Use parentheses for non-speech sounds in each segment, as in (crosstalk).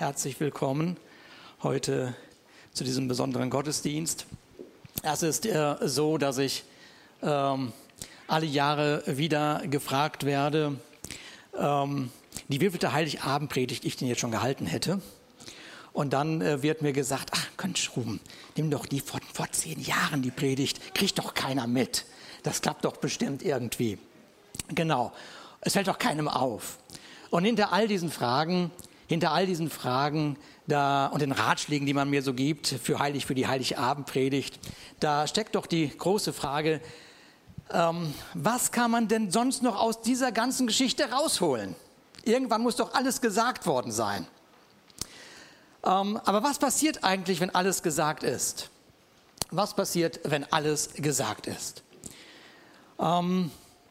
herzlich willkommen heute zu diesem besonderen Gottesdienst. Es ist äh, so, dass ich ähm, alle Jahre wieder gefragt werde, ähm, die wievielte Heiligabendpredigt ich denn jetzt schon gehalten hätte. Und dann äh, wird mir gesagt, ach, Mensch, Ruben, nimm doch die vor, vor zehn Jahren die Predigt, kriegt doch keiner mit. Das klappt doch bestimmt irgendwie. Genau, es fällt doch keinem auf. Und hinter all diesen Fragen, hinter all diesen Fragen da, und den Ratschlägen, die man mir so gibt für heilig, für die heilige Abendpredigt, da steckt doch die große Frage, ähm, was kann man denn sonst noch aus dieser ganzen Geschichte rausholen? Irgendwann muss doch alles gesagt worden sein. Ähm, aber was passiert eigentlich, wenn alles gesagt ist? Was passiert, wenn alles gesagt ist? Ähm,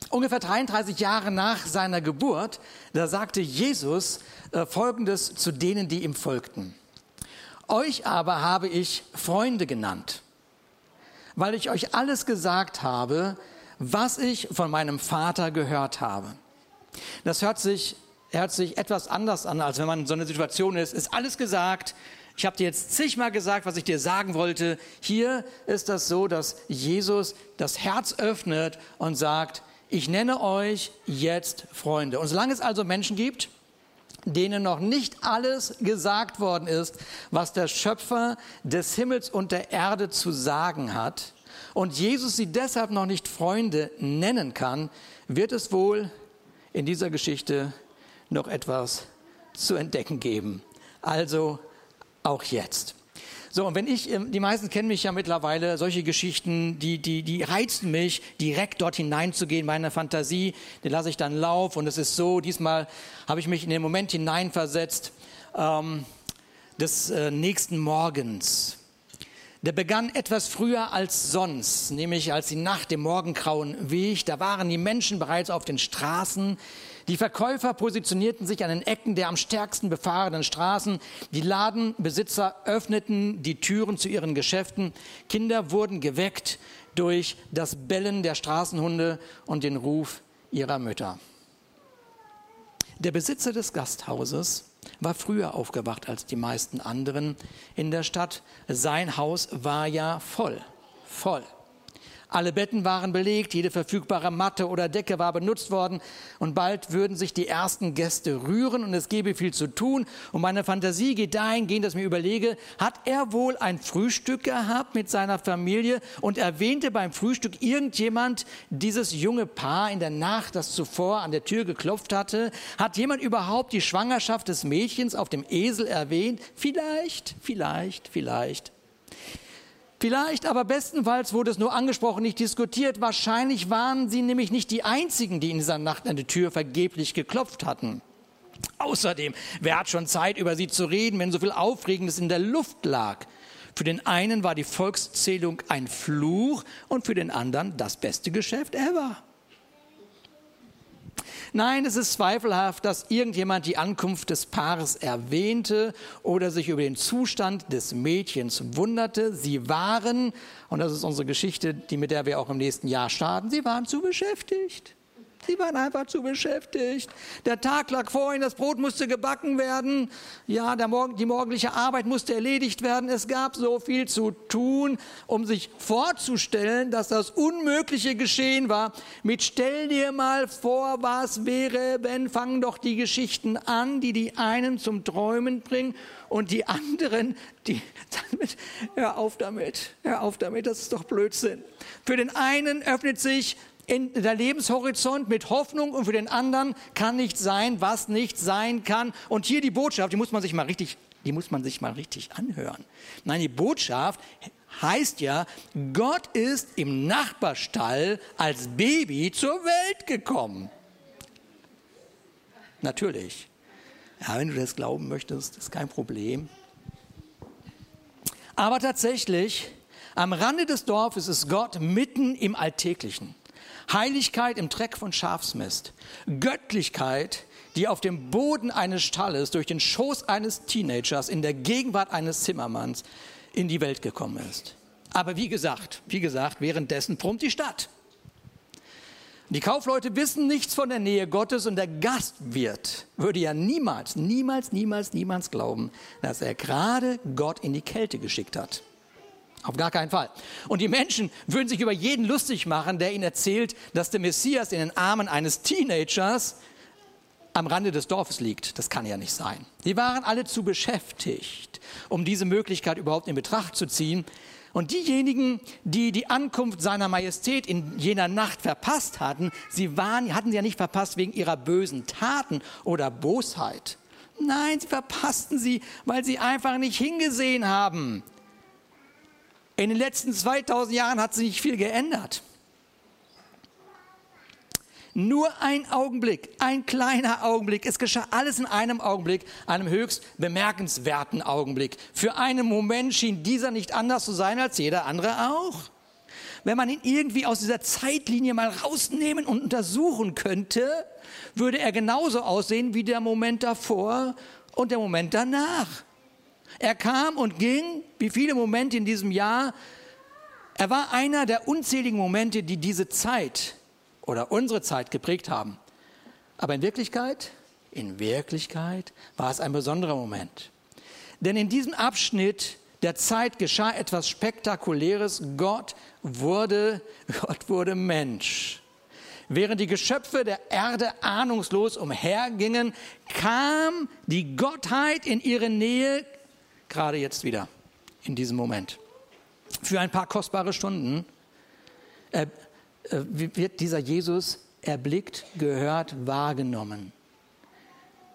ungefähr 33 Jahre nach seiner Geburt, da sagte Jesus äh, Folgendes zu denen, die ihm folgten. Euch aber habe ich Freunde genannt, weil ich euch alles gesagt habe, was ich von meinem Vater gehört habe. Das hört sich, hört sich etwas anders an, als wenn man in so einer Situation ist. Ist alles gesagt. Ich habe dir jetzt zigmal gesagt, was ich dir sagen wollte. Hier ist das so, dass Jesus das Herz öffnet und sagt, ich nenne euch jetzt Freunde. Und solange es also Menschen gibt, denen noch nicht alles gesagt worden ist, was der Schöpfer des Himmels und der Erde zu sagen hat, und Jesus sie deshalb noch nicht Freunde nennen kann, wird es wohl in dieser Geschichte noch etwas zu entdecken geben. Also auch jetzt. So, und wenn ich, ähm, die meisten kennen mich ja mittlerweile, solche Geschichten, die, die, die reizen mich, direkt dort hineinzugehen, meine Fantasie, die lasse ich dann lauf und es ist so, diesmal habe ich mich in den Moment hineinversetzt ähm, des äh, nächsten Morgens. Der begann etwas früher als sonst, nämlich als die Nacht dem Morgengrauen wich. Da waren die Menschen bereits auf den Straßen. Die Verkäufer positionierten sich an den Ecken der am stärksten befahrenen Straßen. Die Ladenbesitzer öffneten die Türen zu ihren Geschäften. Kinder wurden geweckt durch das Bellen der Straßenhunde und den Ruf ihrer Mütter. Der Besitzer des Gasthauses war früher aufgewacht als die meisten anderen in der Stadt. Sein Haus war ja voll, voll. Alle Betten waren belegt, jede verfügbare Matte oder Decke war benutzt worden und bald würden sich die ersten Gäste rühren und es gäbe viel zu tun. Und meine Fantasie geht dahingehend, dass ich mir überlege, hat er wohl ein Frühstück gehabt mit seiner Familie und erwähnte beim Frühstück irgendjemand dieses junge Paar in der Nacht, das zuvor an der Tür geklopft hatte? Hat jemand überhaupt die Schwangerschaft des Mädchens auf dem Esel erwähnt? Vielleicht, vielleicht, vielleicht. Vielleicht, aber bestenfalls wurde es nur angesprochen, nicht diskutiert. Wahrscheinlich waren sie nämlich nicht die Einzigen, die in dieser Nacht an die Tür vergeblich geklopft hatten. Außerdem, wer hat schon Zeit, über sie zu reden, wenn so viel Aufregendes in der Luft lag? Für den einen war die Volkszählung ein Fluch und für den anderen das beste Geschäft ever. Nein, es ist zweifelhaft, dass irgendjemand die Ankunft des Paares erwähnte oder sich über den Zustand des Mädchens wunderte. Sie waren, und das ist unsere Geschichte, die mit der wir auch im nächsten Jahr starten, sie waren zu beschäftigt. Sie waren einfach zu beschäftigt. Der Tag lag vor ihnen, das Brot musste gebacken werden. Ja, Morgen, die morgendliche Arbeit musste erledigt werden. Es gab so viel zu tun, um sich vorzustellen, dass das Unmögliche geschehen war. Mit stell dir mal vor, was wäre, wenn fangen doch die Geschichten an, die die einen zum Träumen bringen und die anderen, die (laughs) damit, hör auf damit, hör auf damit, das ist doch Blödsinn. Für den einen öffnet sich in der Lebenshorizont mit Hoffnung und für den anderen kann nicht sein, was nicht sein kann. Und hier die Botschaft, die muss man sich mal richtig, die muss man sich mal richtig anhören. Nein, die Botschaft heißt ja, Gott ist im Nachbarstall als Baby zur Welt gekommen. Natürlich. Ja, wenn du das glauben möchtest, ist kein Problem. Aber tatsächlich, am Rande des Dorfes ist Gott mitten im Alltäglichen. Heiligkeit im Dreck von Schafsmist. Göttlichkeit, die auf dem Boden eines Stalles durch den Schoß eines Teenagers in der Gegenwart eines Zimmermanns in die Welt gekommen ist. Aber wie gesagt, wie gesagt, währenddessen brummt die Stadt. Die Kaufleute wissen nichts von der Nähe Gottes und der Gastwirt würde ja niemals, niemals, niemals, niemals glauben, dass er gerade Gott in die Kälte geschickt hat. Auf gar keinen Fall. Und die Menschen würden sich über jeden lustig machen, der ihnen erzählt, dass der Messias in den Armen eines Teenagers am Rande des Dorfes liegt. Das kann ja nicht sein. Die waren alle zu beschäftigt, um diese Möglichkeit überhaupt in Betracht zu ziehen, und diejenigen, die die Ankunft seiner Majestät in jener Nacht verpasst hatten, sie waren, hatten sie ja nicht verpasst wegen ihrer bösen Taten oder Bosheit. Nein, sie verpassten sie, weil sie einfach nicht hingesehen haben. In den letzten 2000 Jahren hat sich nicht viel geändert. Nur ein Augenblick, ein kleiner Augenblick. Es geschah alles in einem Augenblick, einem höchst bemerkenswerten Augenblick. Für einen Moment schien dieser nicht anders zu sein als jeder andere auch. Wenn man ihn irgendwie aus dieser Zeitlinie mal rausnehmen und untersuchen könnte, würde er genauso aussehen wie der Moment davor und der Moment danach. Er kam und ging, wie viele Momente in diesem Jahr. Er war einer der unzähligen Momente, die diese Zeit oder unsere Zeit geprägt haben. Aber in Wirklichkeit, in Wirklichkeit war es ein besonderer Moment. Denn in diesem Abschnitt der Zeit geschah etwas Spektakuläres. Gott wurde, (laughs) Gott wurde Mensch. Während die Geschöpfe der Erde ahnungslos umhergingen, kam die Gottheit in ihre Nähe, gerade jetzt wieder, in diesem Moment. Für ein paar kostbare Stunden äh, wird dieser Jesus erblickt, gehört, wahrgenommen.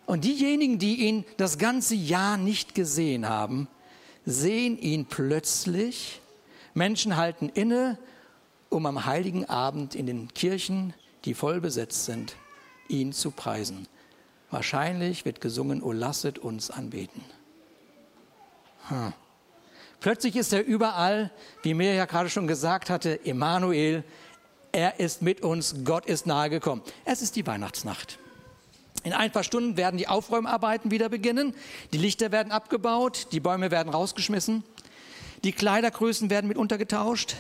Und diejenigen, die ihn das ganze Jahr nicht gesehen haben, sehen ihn plötzlich. Menschen halten inne, um am heiligen Abend in den Kirchen, die voll besetzt sind, ihn zu preisen. Wahrscheinlich wird gesungen, O lasset uns anbeten. Hm. Plötzlich ist er überall, wie mir ja gerade schon gesagt hatte, Emanuel, er ist mit uns, Gott ist nahegekommen. Es ist die Weihnachtsnacht. In ein paar Stunden werden die Aufräumarbeiten wieder beginnen. Die Lichter werden abgebaut, die Bäume werden rausgeschmissen, die Kleidergrößen werden mit untergetauscht.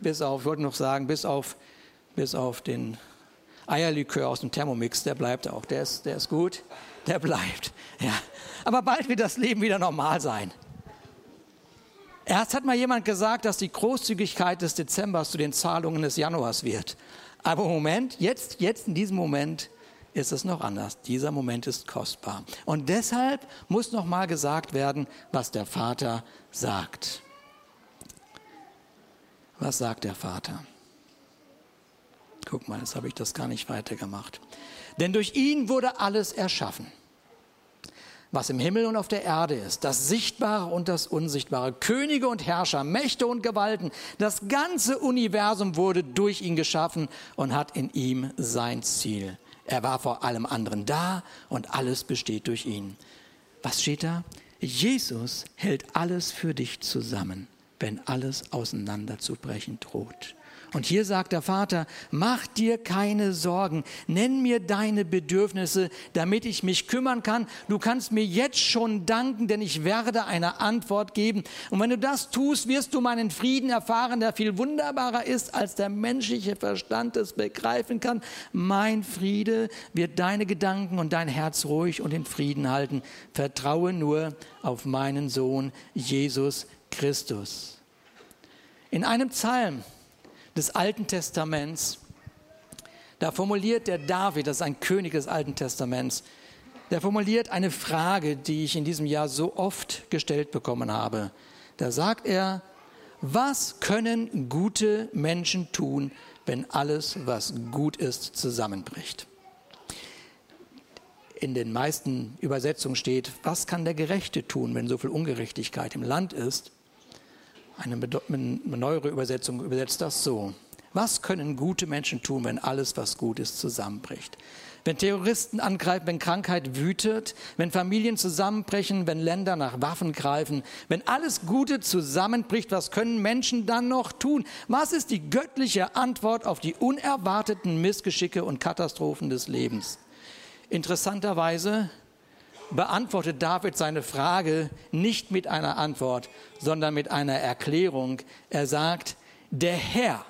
Bis auf, ich wollte noch sagen, bis auf, bis auf den Eierlikör aus dem Thermomix, der bleibt auch. Der ist, der ist gut, der bleibt. Ja. Aber bald wird das Leben wieder normal sein. Erst hat mal jemand gesagt, dass die Großzügigkeit des Dezembers zu den Zahlungen des Januars wird. Aber im Moment, jetzt, jetzt in diesem Moment ist es noch anders. Dieser Moment ist kostbar. Und deshalb muss noch mal gesagt werden, was der Vater sagt. Was sagt der Vater? Guck mal, jetzt habe ich das gar nicht weitergemacht. Denn durch ihn wurde alles erschaffen was im Himmel und auf der Erde ist, das Sichtbare und das Unsichtbare, Könige und Herrscher, Mächte und Gewalten, das ganze Universum wurde durch ihn geschaffen und hat in ihm sein Ziel. Er war vor allem anderen da und alles besteht durch ihn. Was steht da? Jesus hält alles für dich zusammen, wenn alles auseinanderzubrechen droht. Und hier sagt der Vater, mach dir keine Sorgen, nenn mir deine Bedürfnisse, damit ich mich kümmern kann. Du kannst mir jetzt schon danken, denn ich werde eine Antwort geben. Und wenn du das tust, wirst du meinen Frieden erfahren, der viel wunderbarer ist, als der menschliche Verstand es begreifen kann. Mein Friede wird deine Gedanken und dein Herz ruhig und in Frieden halten. Vertraue nur auf meinen Sohn Jesus Christus. In einem Psalm des Alten Testaments. Da formuliert der David, das ist ein König des Alten Testaments, der formuliert eine Frage, die ich in diesem Jahr so oft gestellt bekommen habe. Da sagt er, was können gute Menschen tun, wenn alles, was gut ist, zusammenbricht? In den meisten Übersetzungen steht, was kann der Gerechte tun, wenn so viel Ungerechtigkeit im Land ist? Eine neuere Übersetzung übersetzt das so. Was können gute Menschen tun, wenn alles, was gut ist, zusammenbricht? Wenn Terroristen angreifen, wenn Krankheit wütet, wenn Familien zusammenbrechen, wenn Länder nach Waffen greifen, wenn alles Gute zusammenbricht, was können Menschen dann noch tun? Was ist die göttliche Antwort auf die unerwarteten Missgeschicke und Katastrophen des Lebens? Interessanterweise beantwortet David seine Frage nicht mit einer Antwort, sondern mit einer Erklärung. Er sagt, der Herr,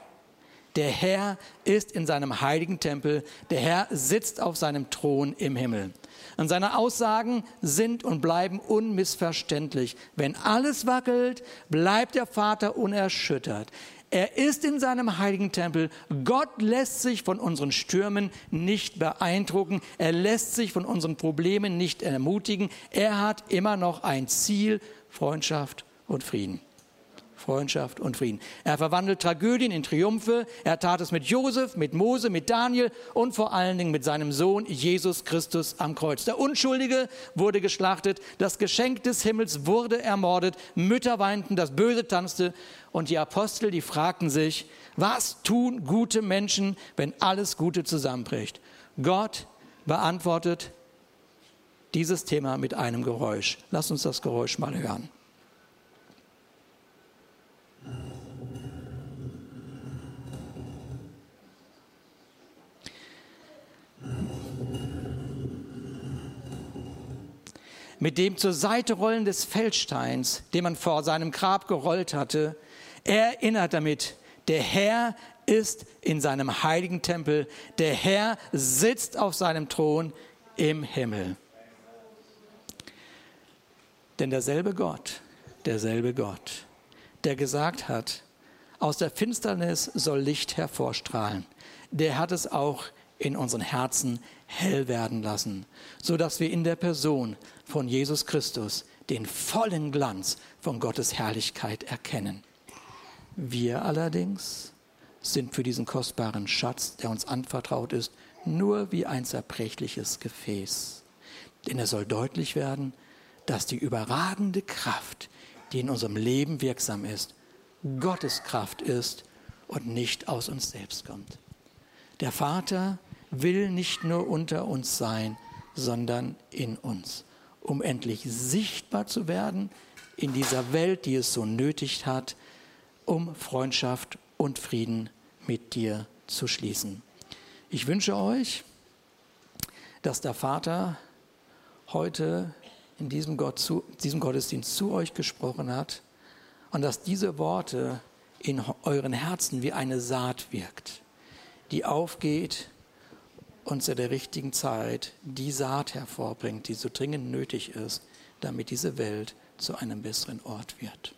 Der Herr ist in seinem heiligen Tempel, der Herr sitzt auf seinem Thron im Himmel. Und seine Aussagen sind und bleiben unmissverständlich. Wenn alles wackelt, bleibt der Vater unerschüttert. Er ist in seinem heiligen Tempel. Gott lässt sich von unseren Stürmen nicht beeindrucken. Er lässt sich von unseren Problemen nicht ermutigen. Er hat immer noch ein Ziel, Freundschaft und Frieden. Freundschaft und Frieden. Er verwandelt Tragödien in Triumphe. Er tat es mit Josef, mit Mose, mit Daniel und vor allen Dingen mit seinem Sohn Jesus Christus am Kreuz. Der Unschuldige wurde geschlachtet, das Geschenk des Himmels wurde ermordet, Mütter weinten, das Böse tanzte und die Apostel, die fragten sich, was tun gute Menschen, wenn alles Gute zusammenbricht? Gott beantwortet dieses Thema mit einem Geräusch. Lass uns das Geräusch mal hören. Mit dem zur Seite rollen des Feldsteins, den man vor seinem Grab gerollt hatte, erinnert damit, der Herr ist in seinem heiligen Tempel, der Herr sitzt auf seinem Thron im Himmel. Denn derselbe Gott, derselbe Gott, der gesagt hat, aus der Finsternis soll Licht hervorstrahlen, der hat es auch in unseren Herzen hell werden lassen, so dass wir in der Person von Jesus Christus den vollen Glanz von Gottes Herrlichkeit erkennen. Wir allerdings sind für diesen kostbaren Schatz, der uns anvertraut ist, nur wie ein zerbrechliches Gefäß. Denn es soll deutlich werden, dass die überragende Kraft, die in unserem Leben wirksam ist, Gottes Kraft ist und nicht aus uns selbst kommt. Der Vater will nicht nur unter uns sein, sondern in uns, um endlich sichtbar zu werden in dieser Welt, die es so nötig hat, um Freundschaft und Frieden mit dir zu schließen. Ich wünsche euch, dass der Vater heute in diesem, Gott zu, diesem Gottesdienst zu euch gesprochen hat und dass diese Worte in euren Herzen wie eine Saat wirkt, die aufgeht und zu der richtigen Zeit die Saat hervorbringt, die so dringend nötig ist, damit diese Welt zu einem besseren Ort wird.